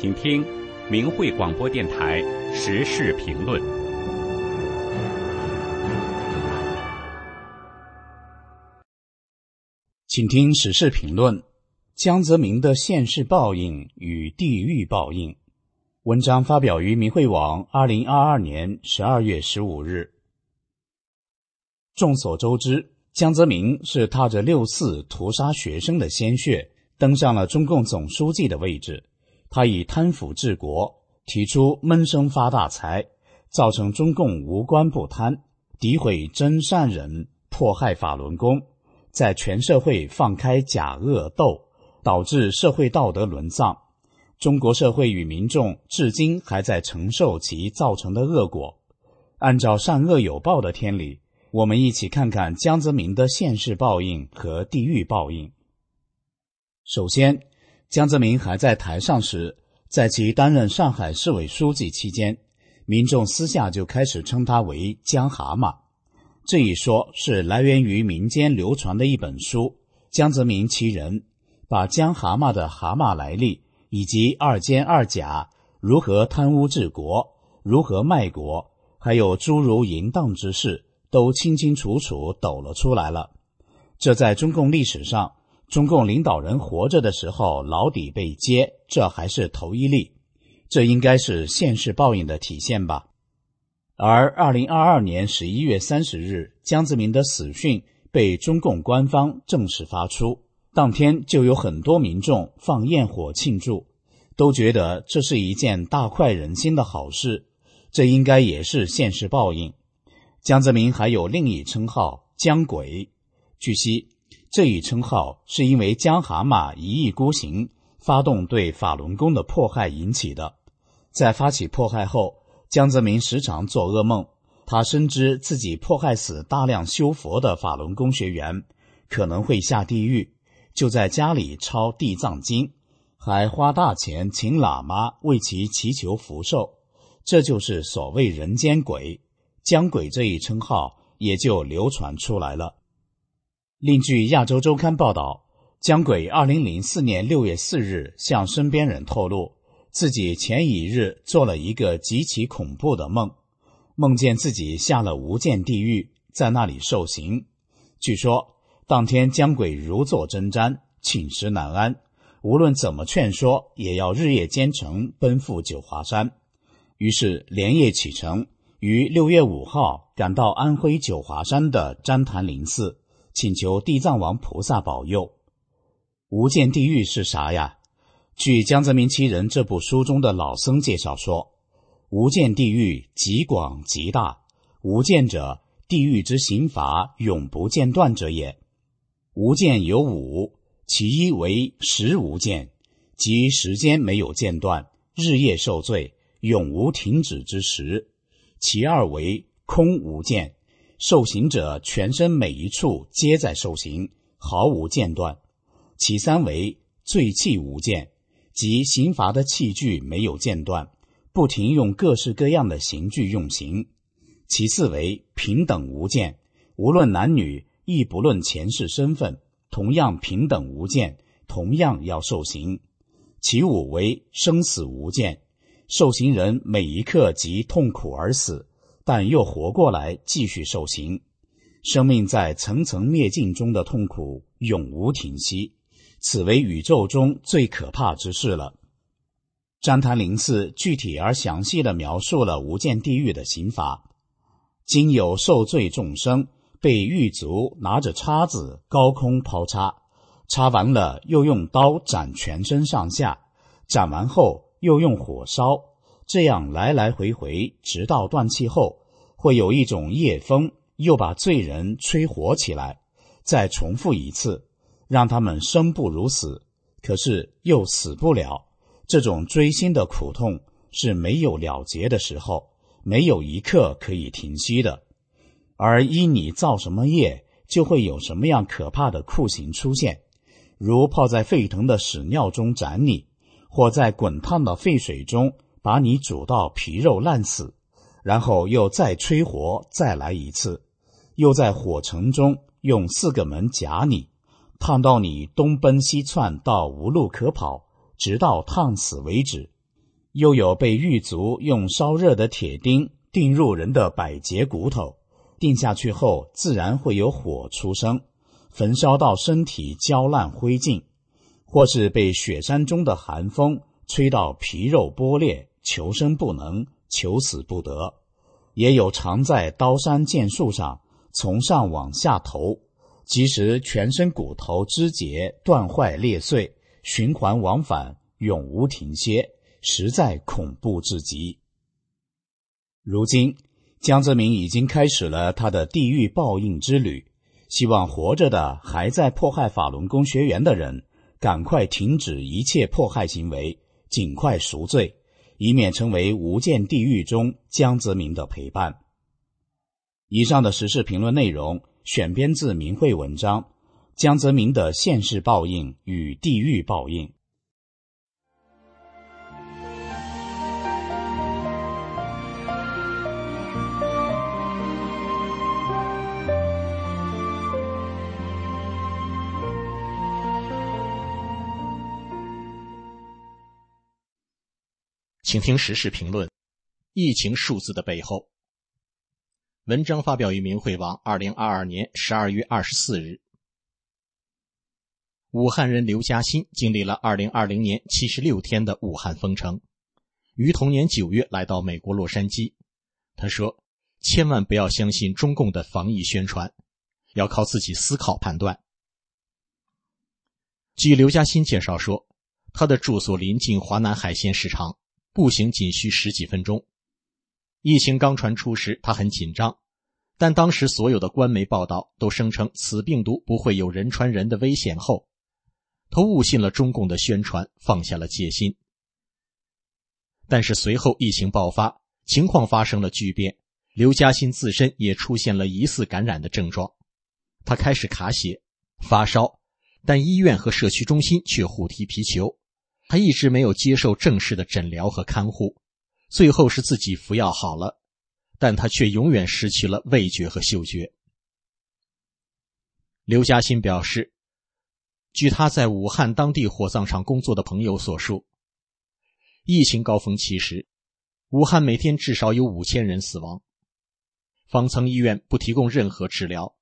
请听明慧广播电台时事评论。请听时事评论：江泽民的现世报应与地狱报应。文章发表于明慧网，二零二二年十二月十五日。众所周知，江泽民是踏着六四屠杀学生的鲜血登上了中共总书记的位置。他以贪腐治国，提出闷声发大财，造成中共无官不贪，诋毁真善人，迫害法轮功，在全社会放开假恶斗，导致社会道德沦丧。中国社会与民众至今还在承受其造成的恶果。按照善恶有报的天理，我们一起看看江泽民的现世报应和地狱报应。首先。江泽民还在台上时，在其担任上海市委书记期间，民众私下就开始称他为“江蛤蟆”。这一说是来源于民间流传的一本书《江泽民其人》，把江蛤蟆的蛤蟆来历以及二奸二甲如何贪污治国、如何卖国，还有诸如淫荡之事，都清清楚楚抖了出来了。这在中共历史上。中共领导人活着的时候牢底被揭，这还是头一例，这应该是现世报应的体现吧。而二零二二年十一月三十日，江泽民的死讯被中共官方正式发出，当天就有很多民众放焰火庆祝，都觉得这是一件大快人心的好事，这应该也是现世报应。江泽民还有另一称号“江鬼”，据悉。这一称号是因为江蛤蟆一意孤行，发动对法轮功的迫害引起的。在发起迫害后，江泽民时常做噩梦，他深知自己迫害死大量修佛的法轮功学员，可能会下地狱，就在家里抄《地藏经》，还花大钱请喇嘛为其祈求福寿。这就是所谓人间鬼，江鬼这一称号也就流传出来了。另据《亚洲周刊》报道，江鬼2004年6月4日向身边人透露，自己前一日做了一个极其恐怖的梦，梦见自己下了无间地狱，在那里受刑。据说当天江鬼如坐针毡，寝食难安，无论怎么劝说，也要日夜兼程奔赴九华山。于是连夜启程，于6月5号赶到安徽九华山的旃檀林寺。请求地藏王菩萨保佑。无间地狱是啥呀？据《江泽民其人》这部书中的老僧介绍说，无间地狱极广极大。无间者，地狱之刑罚永不间断者也。无间有五，其一为时无间，即时间没有间断，日夜受罪，永无停止之时；其二为空无间。受刑者全身每一处皆在受刑，毫无间断。其三为罪器无间，即刑罚的器具没有间断，不停用各式各样的刑具用刑。其四为平等无间，无论男女，亦不论前世身份，同样平等无间，同样要受刑。其五为生死无间，受刑人每一刻即痛苦而死。但又活过来，继续受刑，生命在层层灭尽中的痛苦永无停息，此为宇宙中最可怕之事了。旃檀林寺具体而详细的描述了无间地狱的刑罚：今有受罪众生被狱卒拿着叉子高空抛叉，叉完了又用刀斩全身上下，斩完后又用火烧，这样来来回回，直到断气后。会有一种夜风，又把罪人吹活起来，再重复一次，让他们生不如死，可是又死不了。这种锥心的苦痛是没有了结的时候，没有一刻可以停息的。而依你造什么业，就会有什么样可怕的酷刑出现，如泡在沸腾的屎尿中斩你，或在滚烫的沸水中把你煮到皮肉烂死。然后又再吹火，再来一次，又在火城中用四个门夹你，烫到你东奔西窜到无路可跑，直到烫死为止。又有被狱卒用烧热的铁钉钉入人的百节骨头，钉下去后自然会有火出生，焚烧到身体焦烂灰烬；或是被雪山中的寒风吹到皮肉剥裂，求生不能，求死不得；也有常在刀山剑树上，从上往下投。即使全身骨头肢节断坏裂碎，循环往返，永无停歇，实在恐怖至极。如今，江泽民已经开始了他的地狱报应之旅。希望活着的还在迫害法轮功学员的人，赶快停止一切迫害行为，尽快赎罪，以免成为无间地狱中江泽民的陪伴。以上的时事评论内容。选编自明慧文章，江泽民的现世报应与地狱报应。请听时事评论：疫情数字的背后。文章发表于明慧网，二零二二年十二月二十四日。武汉人刘嘉欣经历了二零二零年七十六天的武汉封城，于同年九月来到美国洛杉矶。他说：“千万不要相信中共的防疫宣传，要靠自己思考判断。”据刘嘉欣介绍说，他的住所临近华南海鲜市场，步行仅需十几分钟。疫情刚传出时，他很紧张，但当时所有的官媒报道都声称此病毒不会有人传人的危险后，他误信了中共的宣传，放下了戒心。但是随后疫情爆发，情况发生了巨变，刘嘉欣自身也出现了疑似感染的症状，他开始卡血、发烧，但医院和社区中心却互踢皮球，他一直没有接受正式的诊疗和看护。最后是自己服药好了，但他却永远失去了味觉和嗅觉。刘嘉欣表示，据他在武汉当地火葬场工作的朋友所述，疫情高峰期时，武汉每天至少有五千人死亡，方舱医院不提供任何治疗，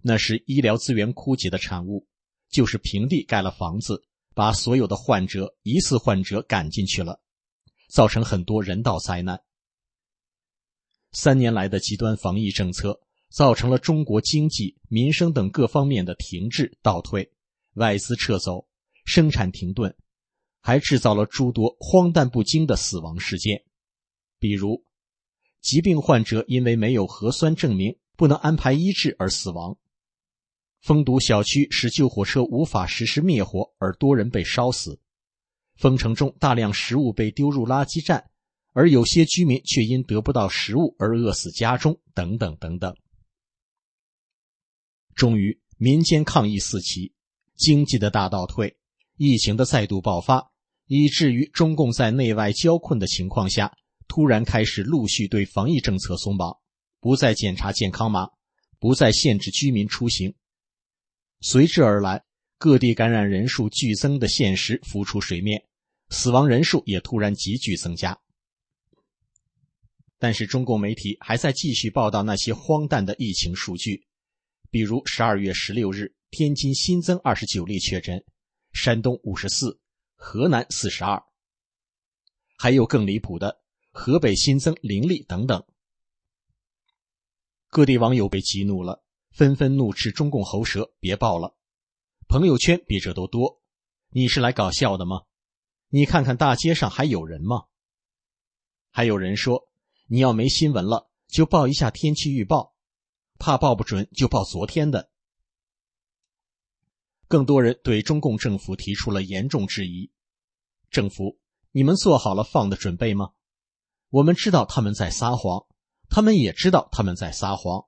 那是医疗资源枯竭的产物，就是平地盖了房子，把所有的患者、疑似患者赶进去了。造成很多人道灾难。三年来的极端防疫政策，造成了中国经济、民生等各方面的停滞倒退，外资撤走，生产停顿，还制造了诸多荒诞不经的死亡事件，比如，疾病患者因为没有核酸证明不能安排医治而死亡；封堵小区使救火车无法实施灭火而多人被烧死。封城中，大量食物被丢入垃圾站，而有些居民却因得不到食物而饿死家中，等等等等。终于，民间抗议四起，经济的大倒退，疫情的再度爆发，以至于中共在内外交困的情况下，突然开始陆续对防疫政策松绑，不再检查健康码，不再限制居民出行，随之而来。各地感染人数剧增的现实浮出水面，死亡人数也突然急剧增加。但是中共媒体还在继续报道那些荒诞的疫情数据，比如十二月十六日，天津新增二十九例确诊，山东五十四，河南四十二，还有更离谱的，河北新增零例等等。各地网友被激怒了，纷纷怒斥中共喉舌，别报了。朋友圈比这都多，你是来搞笑的吗？你看看大街上还有人吗？还有人说，你要没新闻了，就报一下天气预报，怕报不准就报昨天的。更多人对中共政府提出了严重质疑：政府，你们做好了放的准备吗？我们知道他们在撒谎，他们也知道他们在撒谎，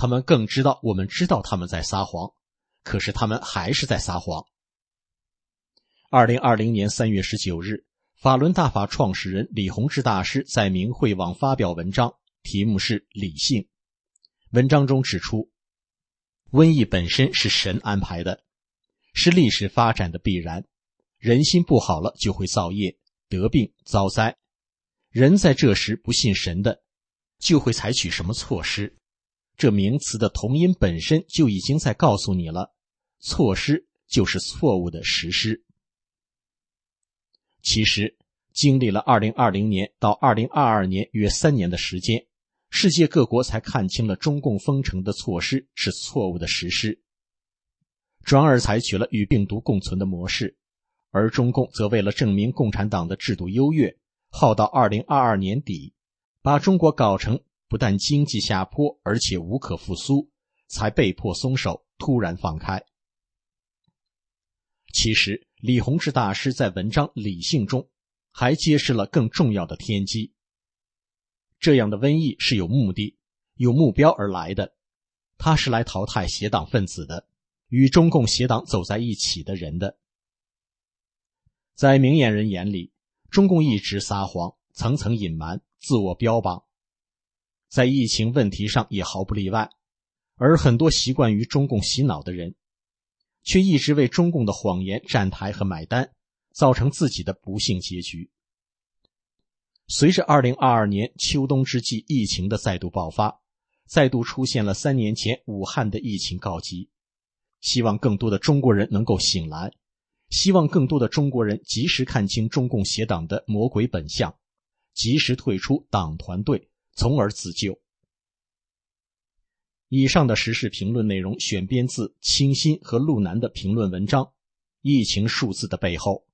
他们更知道我们知道他们在撒谎。可是他们还是在撒谎。二零二零年三月十九日，法轮大法创始人李洪志大师在明慧网发表文章，题目是《理性》。文章中指出，瘟疫本身是神安排的，是历史发展的必然。人心不好了，就会造业、得病、遭灾，人在这时不信神的，就会采取什么措施？这名词的同音本身就已经在告诉你了，措施就是错误的实施。其实，经历了2020年到2022年约三年的时间，世界各国才看清了中共封城的措施是错误的实施，转而采取了与病毒共存的模式，而中共则为了证明共产党的制度优越。耗到二零二二年底，把中国搞成不但经济下坡，而且无可复苏，才被迫松手，突然放开。其实，李洪志大师在文章《理性》中还揭示了更重要的天机：这样的瘟疫是有目的、有目标而来的，他是来淘汰邪党分子的，与中共邪党走在一起的人的。在明眼人眼里。中共一直撒谎，层层隐瞒，自我标榜，在疫情问题上也毫不例外。而很多习惯于中共洗脑的人，却一直为中共的谎言站台和买单，造成自己的不幸结局。随着2022年秋冬之际疫情的再度爆发，再度出现了三年前武汉的疫情告急，希望更多的中国人能够醒来。希望更多的中国人及时看清中共邪党的魔鬼本相，及时退出党团队，从而自救。以上的时事评论内容选编自清新和路南的评论文章，《疫情数字的背后》。